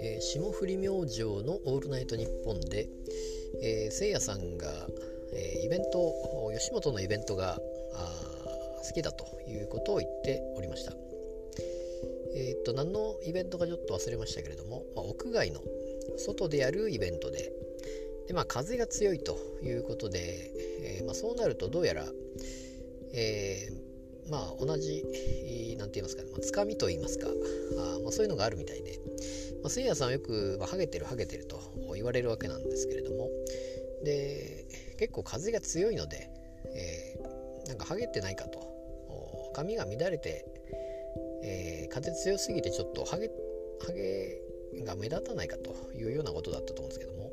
えー霜降り明星の「オールナイトニッポンで」えーせいやさんが、えーイベント吉本のイベントが好きだということを言っておりました。えーっと何のイベントかちょっと忘れましたけれども、まあ、屋外の外でやるイベントでで、まあ、風が強いということで、えまあ、そうなるとどうやら、えーまあ同じ何て言いますかね、まあ、つかみと言いますか。あ、まあ、そういうのがあるみたいで、まあ、せいやさんはよく、まあ、ハゲてるハゲてると言われるわけなんですけれども。で結構風が強いので、えーなんかハゲてないかと。髪が乱れて、えー風強すぎてちょっとハゲハゲが目立たないかというようなことだったと思うんですけども、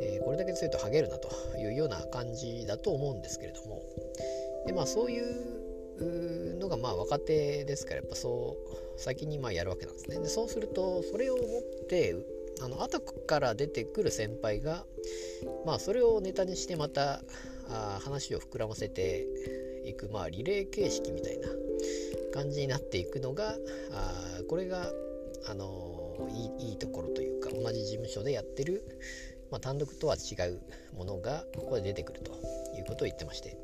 えーこれだけ強いとハゲるなというような感じだと思うんですけれども。でまあそういうのがまあ若手ですからやっぱそう先にまあやるわけなんですね。でそうするとそれを持ってあの後から出てくる先輩がまあそれをネタにしてまたあ話を膨らませていくまあリレー形式みたいな感じになっていくのがあこれがあのーいいいいところというか同じ事務所でやってる、まあ、単独とは違うものがここで出てくるということを言ってまして、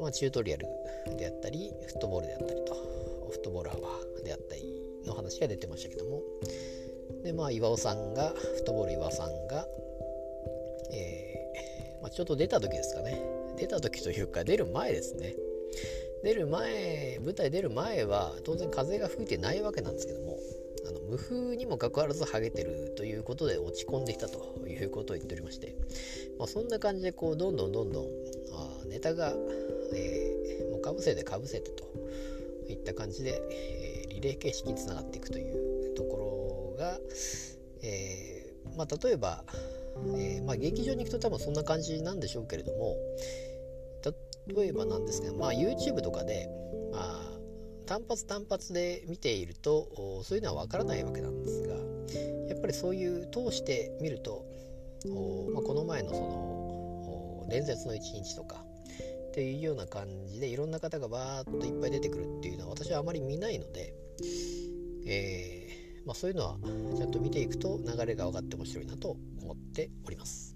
まあ、チュートリアルであったりフットボールであったりとフットボールアワーであったりの話が出てましたけども。でまあ岩尾さんがフットボール岩尾さんが、えーまあ、ちょっと出た時ですかね。出た時というか出る前ですね。出る前舞台出る前は当然風が吹いてないわけなんですけどもあの無風にもかかわらずハゲてるということで落ち込んできたということを言っておりまして、まあ、そんな感じでこうどんどんどんどんあネタが、えーもうかぶせてかぶせてといった感じで、えーリレー形式につながっていくというところが、えーまあ、例えば、えまあ、劇場に行くと多分そんな感じなんでしょうけれども例えばなんですけど、まあ、YouTube とかで、まあ、単発単発で見ているとそういうのはわからないわけなんですがやっぱりそういう通して見るとお、まあ、この前のその伝説の一日とかっていうような感じでいろんな方がバーッといっぱい出てくるっていうのは私はあまり見ないので、えーまあ、そういうのはちゃんと見ていくと流れが分かって面白いなと思っております。